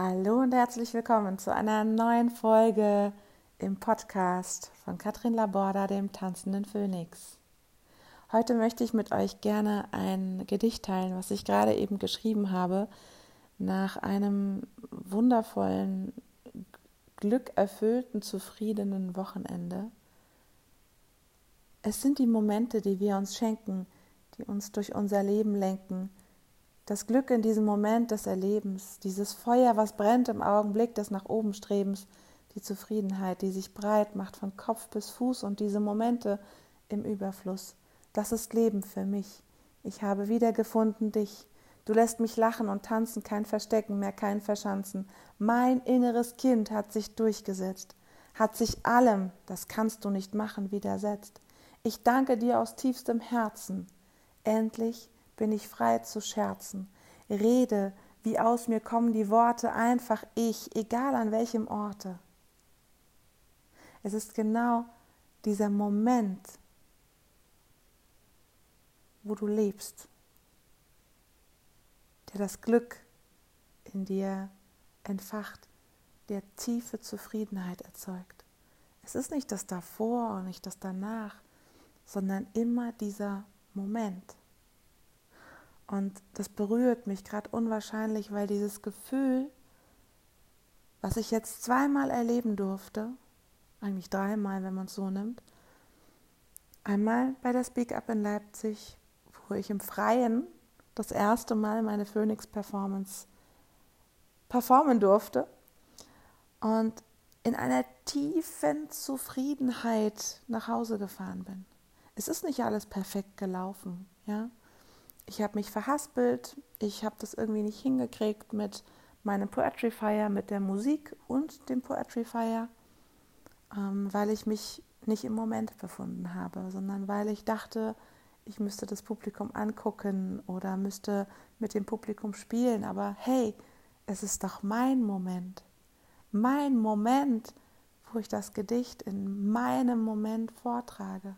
Hallo und herzlich willkommen zu einer neuen Folge im Podcast von Katrin Laborda, dem tanzenden Phönix. Heute möchte ich mit euch gerne ein Gedicht teilen, was ich gerade eben geschrieben habe, nach einem wundervollen, glückerfüllten, zufriedenen Wochenende. Es sind die Momente, die wir uns schenken, die uns durch unser Leben lenken, das Glück in diesem Moment des Erlebens, dieses Feuer, was brennt im Augenblick des nach oben Strebens, die Zufriedenheit, die sich breit macht von Kopf bis Fuß und diese Momente im Überfluss. Das ist Leben für mich. Ich habe wiedergefunden dich. Du lässt mich lachen und tanzen, kein Verstecken mehr, kein Verschanzen. Mein inneres Kind hat sich durchgesetzt, hat sich allem, das kannst du nicht machen, widersetzt. Ich danke dir aus tiefstem Herzen. Endlich bin ich frei zu scherzen. Rede, wie aus mir kommen die Worte, einfach ich, egal an welchem Orte. Es ist genau dieser Moment, wo du lebst, der das Glück in dir entfacht, der tiefe Zufriedenheit erzeugt. Es ist nicht das davor und nicht das danach, sondern immer dieser Moment. Und das berührt mich gerade unwahrscheinlich, weil dieses Gefühl, was ich jetzt zweimal erleben durfte, eigentlich dreimal, wenn man es so nimmt, einmal bei der Speak Up in Leipzig, wo ich im Freien das erste Mal meine Phoenix Performance performen durfte und in einer tiefen Zufriedenheit nach Hause gefahren bin. Es ist nicht alles perfekt gelaufen, ja ich habe mich verhaspelt, ich habe das irgendwie nicht hingekriegt mit meinem Poetry Fire, mit der Musik und dem Poetry Fire, ähm, weil ich mich nicht im Moment befunden habe, sondern weil ich dachte, ich müsste das Publikum angucken oder müsste mit dem Publikum spielen. Aber hey, es ist doch mein Moment. Mein Moment, wo ich das Gedicht in meinem Moment vortrage.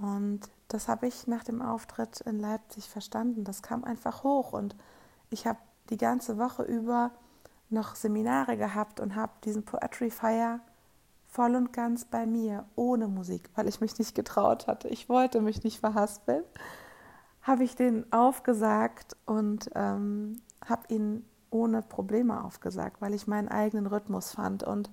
Und das habe ich nach dem Auftritt in Leipzig verstanden. Das kam einfach hoch und ich habe die ganze Woche über noch Seminare gehabt und habe diesen Poetry Fire voll und ganz bei mir, ohne Musik, weil ich mich nicht getraut hatte. Ich wollte mich nicht verhaspeln. Habe ich den aufgesagt und ähm, habe ihn ohne Probleme aufgesagt, weil ich meinen eigenen Rhythmus fand und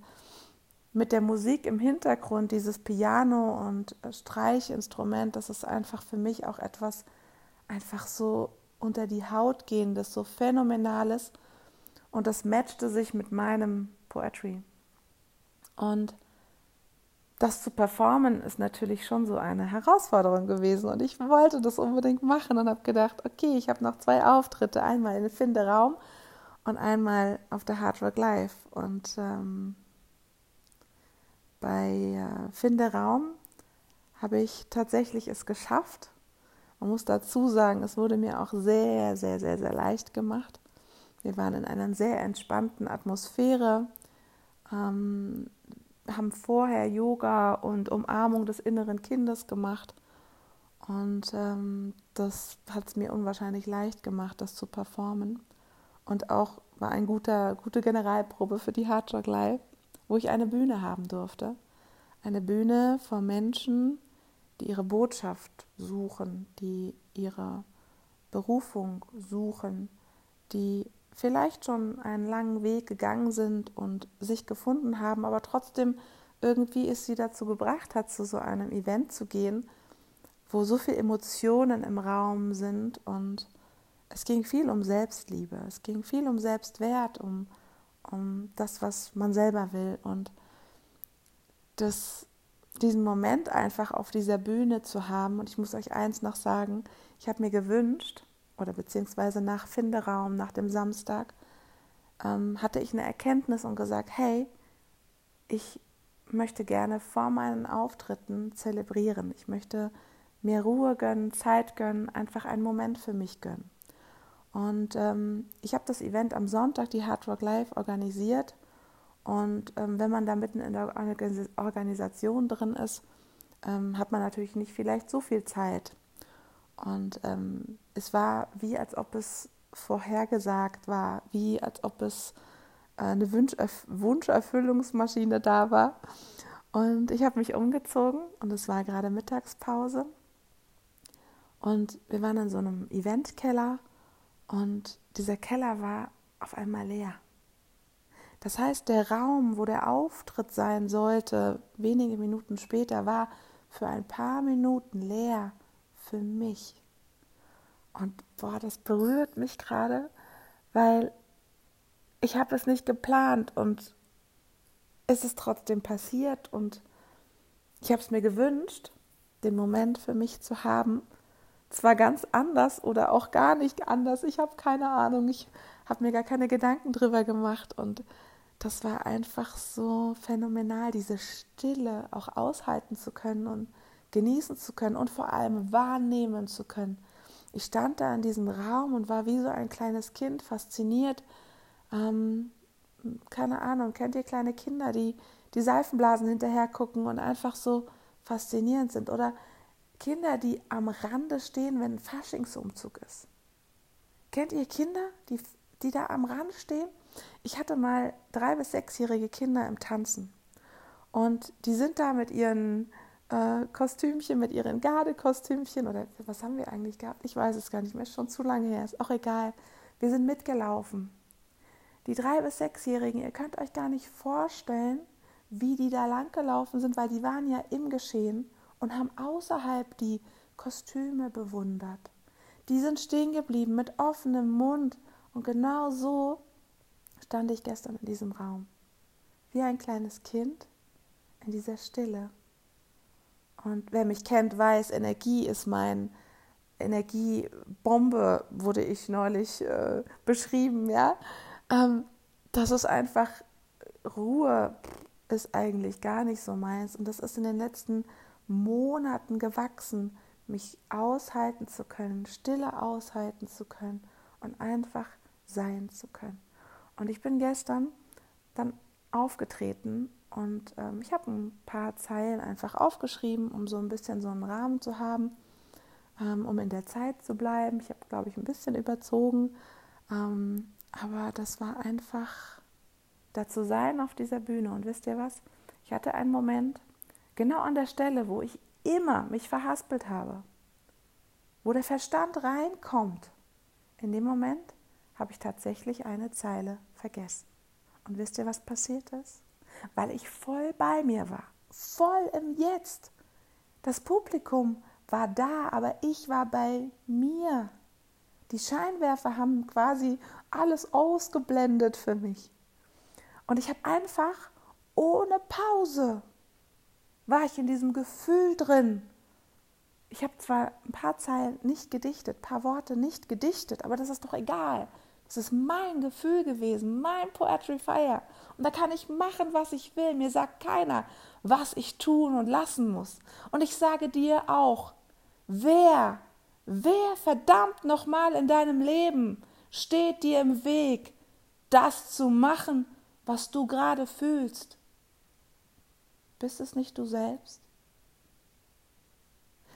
mit der Musik im Hintergrund, dieses Piano und Streichinstrument, das ist einfach für mich auch etwas einfach so unter die Haut gehendes, so phänomenales. Und das matchte sich mit meinem Poetry. Und das zu performen ist natürlich schon so eine Herausforderung gewesen. Und ich wollte das unbedingt machen und habe gedacht, okay, ich habe noch zwei Auftritte, einmal in Finde Raum und einmal auf der Hard Rock Live. Und ähm, bei äh, Finde Raum habe ich tatsächlich es geschafft. Man muss dazu sagen, es wurde mir auch sehr, sehr, sehr, sehr leicht gemacht. Wir waren in einer sehr entspannten Atmosphäre, ähm, haben vorher Yoga und Umarmung des inneren Kindes gemacht. Und ähm, das hat es mir unwahrscheinlich leicht gemacht, das zu performen. Und auch war eine gute Generalprobe für die Hard Live wo ich eine Bühne haben durfte. Eine Bühne vor Menschen, die ihre Botschaft suchen, die ihre Berufung suchen, die vielleicht schon einen langen Weg gegangen sind und sich gefunden haben, aber trotzdem irgendwie es sie dazu gebracht hat, zu so einem Event zu gehen, wo so viele Emotionen im Raum sind und es ging viel um Selbstliebe, es ging viel um Selbstwert, um um das, was man selber will. Und das, diesen Moment einfach auf dieser Bühne zu haben. Und ich muss euch eins noch sagen, ich habe mir gewünscht, oder beziehungsweise nach Finderaum, nach dem Samstag, ähm, hatte ich eine Erkenntnis und gesagt, hey, ich möchte gerne vor meinen Auftritten zelebrieren. Ich möchte mir Ruhe gönnen, Zeit gönnen, einfach einen Moment für mich gönnen. Und ähm, ich habe das Event am Sonntag, die Hard Rock Live, organisiert. Und ähm, wenn man da mitten in der Organisation drin ist, ähm, hat man natürlich nicht vielleicht so viel Zeit. Und ähm, es war wie, als ob es vorhergesagt war, wie als ob es äh, eine Wunscherfüllungsmaschine da war. Und ich habe mich umgezogen und es war gerade Mittagspause. Und wir waren in so einem Eventkeller und dieser Keller war auf einmal leer. Das heißt, der Raum, wo der Auftritt sein sollte, wenige Minuten später, war für ein paar Minuten leer für mich. Und boah, das berührt mich gerade, weil ich habe es nicht geplant und es ist trotzdem passiert und ich habe es mir gewünscht, den Moment für mich zu haben. Zwar ganz anders oder auch gar nicht anders, ich habe keine Ahnung, ich habe mir gar keine Gedanken drüber gemacht und das war einfach so phänomenal, diese Stille auch aushalten zu können und genießen zu können und vor allem wahrnehmen zu können. Ich stand da in diesem Raum und war wie so ein kleines Kind, fasziniert. Ähm, keine Ahnung, kennt ihr kleine Kinder, die die Seifenblasen hinterher gucken und einfach so faszinierend sind? Oder Kinder, die am Rande stehen, wenn ein Faschingsumzug ist? Kennt ihr Kinder, die, die da am Rand stehen? Ich hatte mal drei- bis sechsjährige Kinder im Tanzen. Und die sind da mit ihren äh, Kostümchen, mit ihren Gardekostümchen oder was haben wir eigentlich gehabt? Ich weiß es gar nicht mehr, schon zu lange her, ist auch egal. Wir sind mitgelaufen. Die drei- bis sechsjährigen, ihr könnt euch gar nicht vorstellen, wie die da langgelaufen sind, weil die waren ja im Geschehen und haben außerhalb die Kostüme bewundert. Die sind stehen geblieben mit offenem Mund und genau so stand ich gestern in diesem Raum. Wie ein kleines Kind in dieser Stille. Und wer mich kennt, weiß, Energie ist mein Energiebombe, wurde ich neulich äh, beschrieben, ja. Ähm, das ist einfach Ruhe ist eigentlich gar nicht so meins. Und das ist in den letzten Monaten gewachsen, mich aushalten zu können, Stille aushalten zu können und einfach sein zu können. Und ich bin gestern dann aufgetreten und ähm, ich habe ein paar Zeilen einfach aufgeschrieben, um so ein bisschen so einen Rahmen zu haben, ähm, um in der Zeit zu bleiben. Ich habe, glaube ich, ein bisschen überzogen, ähm, aber das war einfach da zu sein auf dieser Bühne. Und wisst ihr was? Ich hatte einen Moment, genau an der Stelle, wo ich immer mich verhaspelt habe, wo der Verstand reinkommt. In dem Moment habe ich tatsächlich eine Zeile vergessen. Und wisst ihr, was passiert ist? Weil ich voll bei mir war, voll im Jetzt. Das Publikum war da, aber ich war bei mir. Die Scheinwerfer haben quasi alles ausgeblendet für mich. Und ich habe einfach ohne Pause war ich in diesem Gefühl drin. Ich habe zwar ein paar Zeilen nicht gedichtet, ein paar Worte nicht gedichtet, aber das ist doch egal. Es ist mein Gefühl gewesen, mein Poetry Fire. Und da kann ich machen, was ich will. Mir sagt keiner, was ich tun und lassen muss. Und ich sage dir auch, wer, wer verdammt nochmal in deinem Leben steht dir im Weg, das zu machen, was du gerade fühlst? Bist es nicht du selbst?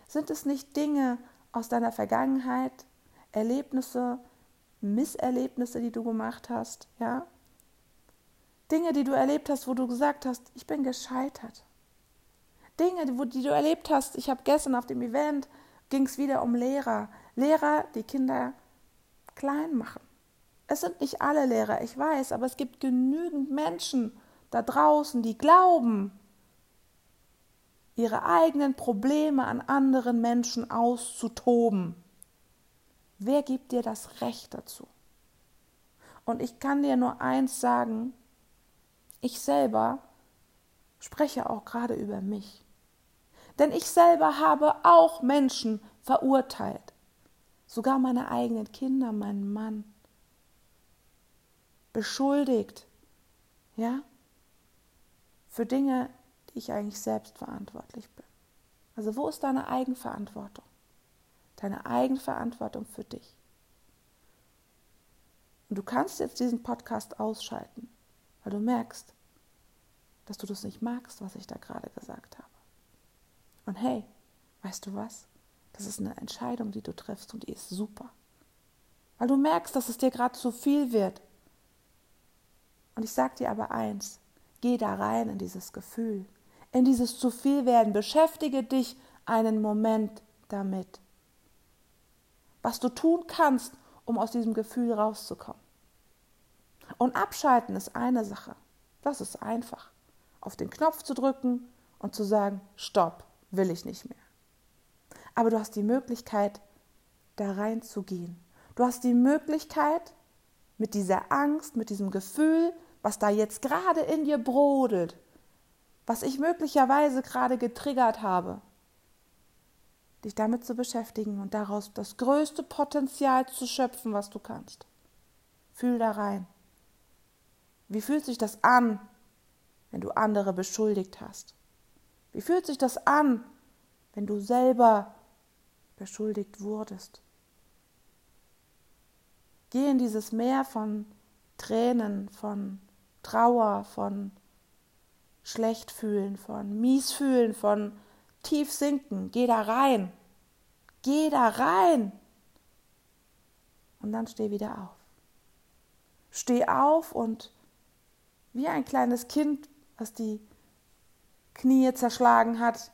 Sind es nicht Dinge aus deiner Vergangenheit, Erlebnisse, Misserlebnisse, die du gemacht hast, ja? Dinge, die du erlebt hast, wo du gesagt hast, ich bin gescheitert. Dinge, die, die du erlebt hast, ich habe gestern auf dem Event, ging es wieder um Lehrer. Lehrer, die Kinder klein machen. Es sind nicht alle Lehrer, ich weiß, aber es gibt genügend Menschen da draußen, die glauben, ihre eigenen Probleme an anderen Menschen auszutoben. Wer gibt dir das Recht dazu? Und ich kann dir nur eins sagen, ich selber spreche auch gerade über mich. Denn ich selber habe auch Menschen verurteilt, sogar meine eigenen Kinder, meinen Mann, beschuldigt, ja, für Dinge, die ich eigentlich selbst verantwortlich bin. Also wo ist deine Eigenverantwortung? deine Eigenverantwortung für dich. Und du kannst jetzt diesen Podcast ausschalten, weil du merkst, dass du das nicht magst, was ich da gerade gesagt habe. Und hey, weißt du was? Das ist eine Entscheidung, die du triffst und die ist super. weil du merkst, dass es dir gerade zu viel wird. Und ich sage dir aber eins, geh da rein in dieses Gefühl, in dieses zu viel werden, beschäftige dich einen Moment damit. Was du tun kannst, um aus diesem Gefühl rauszukommen. Und abschalten ist eine Sache. Das ist einfach. Auf den Knopf zu drücken und zu sagen, stopp, will ich nicht mehr. Aber du hast die Möglichkeit, da reinzugehen. Du hast die Möglichkeit, mit dieser Angst, mit diesem Gefühl, was da jetzt gerade in dir brodelt, was ich möglicherweise gerade getriggert habe, dich damit zu beschäftigen und daraus das größte Potenzial zu schöpfen, was du kannst. Fühl da rein. Wie fühlt sich das an, wenn du andere beschuldigt hast? Wie fühlt sich das an, wenn du selber beschuldigt wurdest? Geh in dieses Meer von Tränen, von Trauer, von Schlechtfühlen, von Miesfühlen, von tief sinken. Geh da rein. Geh da rein. Und dann steh wieder auf. Steh auf und wie ein kleines Kind, was die Knie zerschlagen hat,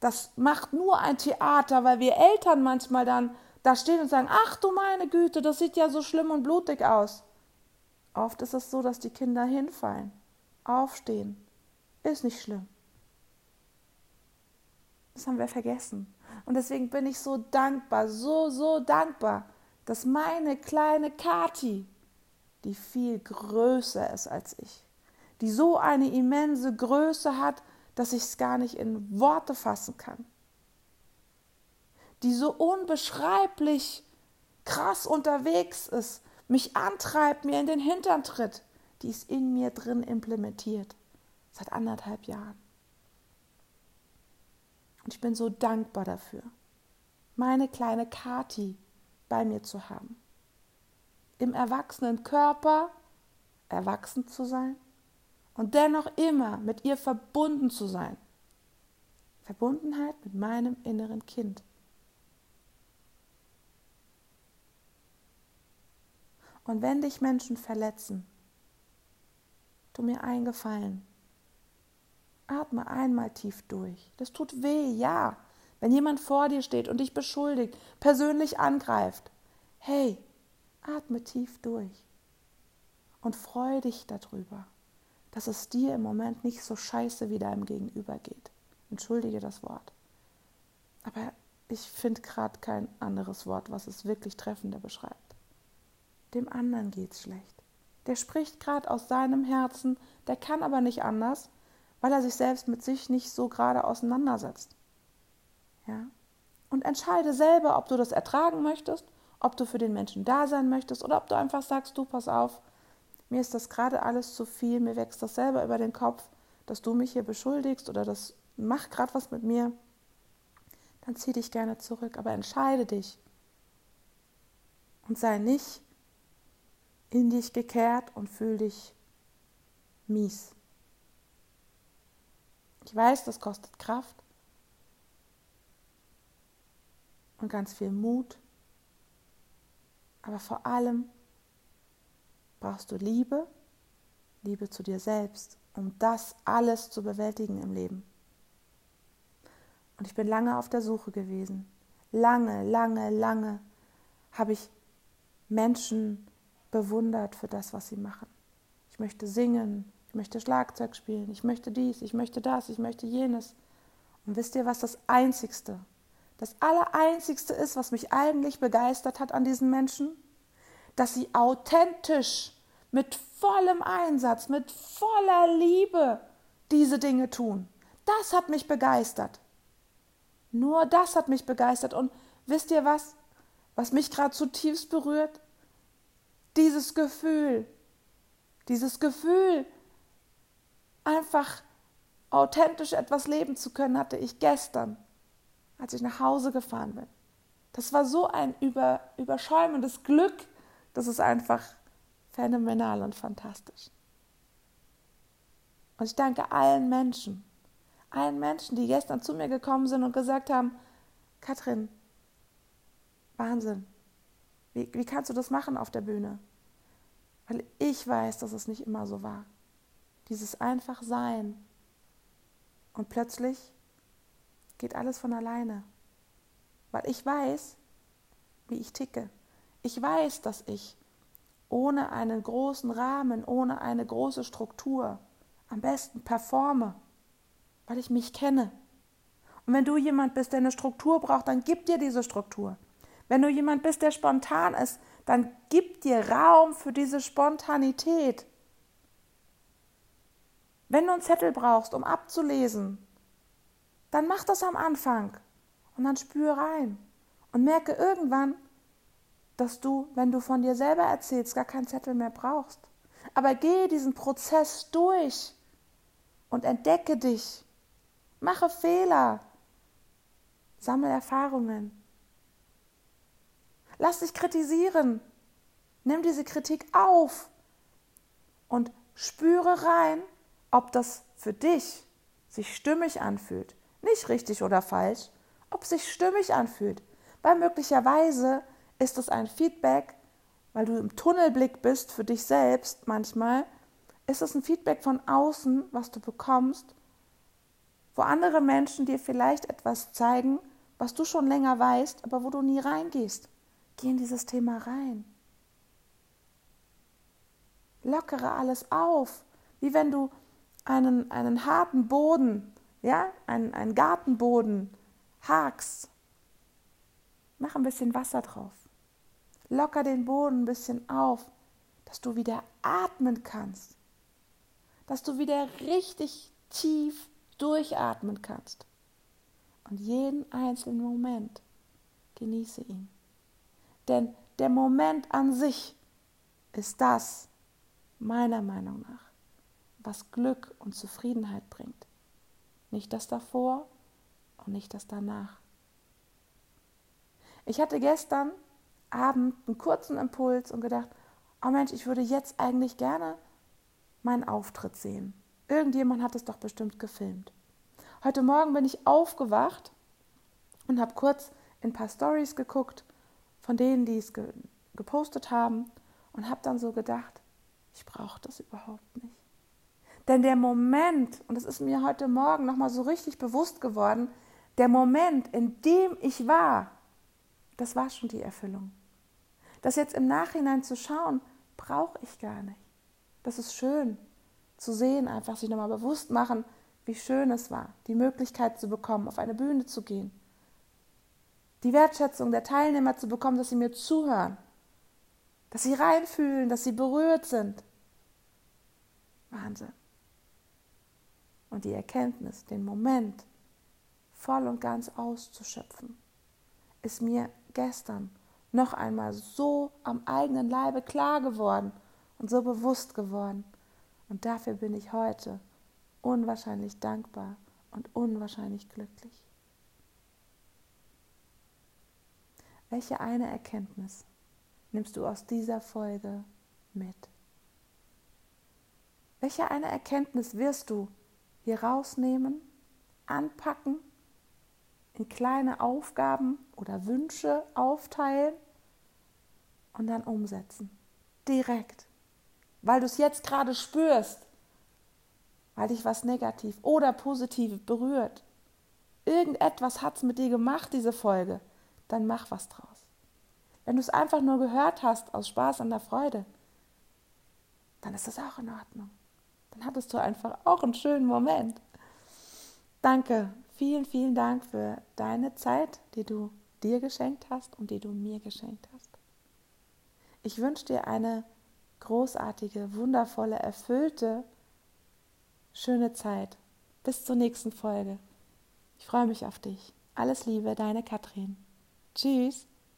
das macht nur ein Theater, weil wir Eltern manchmal dann da stehen und sagen, ach du meine Güte, das sieht ja so schlimm und blutig aus. Oft ist es so, dass die Kinder hinfallen, aufstehen. Ist nicht schlimm. Das haben wir vergessen. Und deswegen bin ich so dankbar, so, so dankbar, dass meine kleine Kati, die viel größer ist als ich, die so eine immense Größe hat, dass ich es gar nicht in Worte fassen kann, die so unbeschreiblich krass unterwegs ist, mich antreibt, mir in den Hintern tritt, die ist in mir drin implementiert. Seit anderthalb Jahren. Und ich bin so dankbar dafür, meine kleine Kati bei mir zu haben. Im erwachsenen Körper erwachsen zu sein und dennoch immer mit ihr verbunden zu sein. Verbundenheit mit meinem inneren Kind. Und wenn dich Menschen verletzen, tu mir eingefallen. Atme einmal tief durch. Das tut weh, ja. Wenn jemand vor dir steht und dich beschuldigt, persönlich angreift, hey, atme tief durch und freu dich darüber, dass es dir im Moment nicht so scheiße wie deinem Gegenüber geht. Entschuldige das Wort. Aber ich finde gerade kein anderes Wort, was es wirklich treffender beschreibt dem anderen geht's schlecht. Der spricht gerade aus seinem Herzen, der kann aber nicht anders, weil er sich selbst mit sich nicht so gerade auseinandersetzt. Ja? Und entscheide selber, ob du das ertragen möchtest, ob du für den Menschen da sein möchtest oder ob du einfach sagst, du pass auf, mir ist das gerade alles zu viel, mir wächst das selber über den Kopf, dass du mich hier beschuldigst oder das macht gerade was mit mir, dann zieh dich gerne zurück, aber entscheide dich und sei nicht in dich gekehrt und fühl dich mies. Ich weiß, das kostet Kraft und ganz viel Mut, aber vor allem brauchst du Liebe, Liebe zu dir selbst, um das alles zu bewältigen im Leben. Und ich bin lange auf der Suche gewesen. Lange, lange, lange habe ich Menschen bewundert für das, was sie machen. Ich möchte singen, ich möchte Schlagzeug spielen, ich möchte dies, ich möchte das, ich möchte jenes. Und wisst ihr, was das Einzigste, das Allereinzigste ist, was mich eigentlich begeistert hat an diesen Menschen? Dass sie authentisch, mit vollem Einsatz, mit voller Liebe diese Dinge tun. Das hat mich begeistert. Nur das hat mich begeistert. Und wisst ihr was, was mich gerade zutiefst berührt? Dieses Gefühl, dieses Gefühl, einfach authentisch etwas leben zu können, hatte ich gestern, als ich nach Hause gefahren bin. Das war so ein über, überschäumendes Glück, das ist einfach phänomenal und fantastisch. Und ich danke allen Menschen, allen Menschen, die gestern zu mir gekommen sind und gesagt haben, Katrin, Wahnsinn. Wie, wie kannst du das machen auf der Bühne? Weil ich weiß, dass es nicht immer so war. Dieses einfach Sein. Und plötzlich geht alles von alleine. Weil ich weiß, wie ich ticke. Ich weiß, dass ich ohne einen großen Rahmen, ohne eine große Struktur am besten performe, weil ich mich kenne. Und wenn du jemand bist, der eine Struktur braucht, dann gib dir diese Struktur. Wenn du jemand bist, der spontan ist, dann gib dir Raum für diese Spontanität. Wenn du einen Zettel brauchst, um abzulesen, dann mach das am Anfang und dann spür rein und merke irgendwann, dass du, wenn du von dir selber erzählst, gar keinen Zettel mehr brauchst. Aber gehe diesen Prozess durch und entdecke dich. Mache Fehler. Sammle Erfahrungen. Lass dich kritisieren. Nimm diese Kritik auf und spüre rein, ob das für dich sich stimmig anfühlt. Nicht richtig oder falsch, ob es sich stimmig anfühlt. Weil möglicherweise ist es ein Feedback, weil du im Tunnelblick bist für dich selbst manchmal, ist es ein Feedback von außen, was du bekommst, wo andere Menschen dir vielleicht etwas zeigen, was du schon länger weißt, aber wo du nie reingehst. Geh in dieses Thema rein. Lockere alles auf, wie wenn du einen, einen harten Boden, ja, einen, einen Gartenboden hakst. Mach ein bisschen Wasser drauf. Locker den Boden ein bisschen auf, dass du wieder atmen kannst. Dass du wieder richtig tief durchatmen kannst. Und jeden einzelnen Moment genieße ihn. Denn der Moment an sich ist das, meiner Meinung nach, was Glück und Zufriedenheit bringt. Nicht das davor und nicht das danach. Ich hatte gestern Abend einen kurzen Impuls und gedacht, oh Mensch, ich würde jetzt eigentlich gerne meinen Auftritt sehen. Irgendjemand hat es doch bestimmt gefilmt. Heute Morgen bin ich aufgewacht und habe kurz in ein paar Stories geguckt von denen, die es ge gepostet haben und habe dann so gedacht, ich brauche das überhaupt nicht. Denn der Moment, und das ist mir heute Morgen nochmal so richtig bewusst geworden, der Moment, in dem ich war, das war schon die Erfüllung. Das jetzt im Nachhinein zu schauen, brauche ich gar nicht. Das ist schön zu sehen, einfach sich nochmal bewusst machen, wie schön es war, die Möglichkeit zu bekommen, auf eine Bühne zu gehen. Die Wertschätzung der Teilnehmer zu bekommen, dass sie mir zuhören, dass sie reinfühlen, dass sie berührt sind. Wahnsinn. Und die Erkenntnis, den Moment voll und ganz auszuschöpfen, ist mir gestern noch einmal so am eigenen Leibe klar geworden und so bewusst geworden. Und dafür bin ich heute unwahrscheinlich dankbar und unwahrscheinlich glücklich. Welche eine Erkenntnis nimmst du aus dieser Folge mit? Welche eine Erkenntnis wirst du hier rausnehmen, anpacken in kleine Aufgaben oder Wünsche aufteilen und dann umsetzen. Direkt. Weil du es jetzt gerade spürst, weil dich was negativ oder positiv berührt. Irgendetwas hat es mit dir gemacht, diese Folge. Dann mach was draus. Wenn du es einfach nur gehört hast aus Spaß und der Freude, dann ist das auch in Ordnung. Dann hattest du einfach auch einen schönen Moment. Danke vielen, vielen Dank für deine Zeit, die du dir geschenkt hast und die du mir geschenkt hast. Ich wünsche dir eine großartige, wundervolle, erfüllte, schöne Zeit. Bis zur nächsten Folge. Ich freue mich auf dich. Alles Liebe, deine Katrin. cheese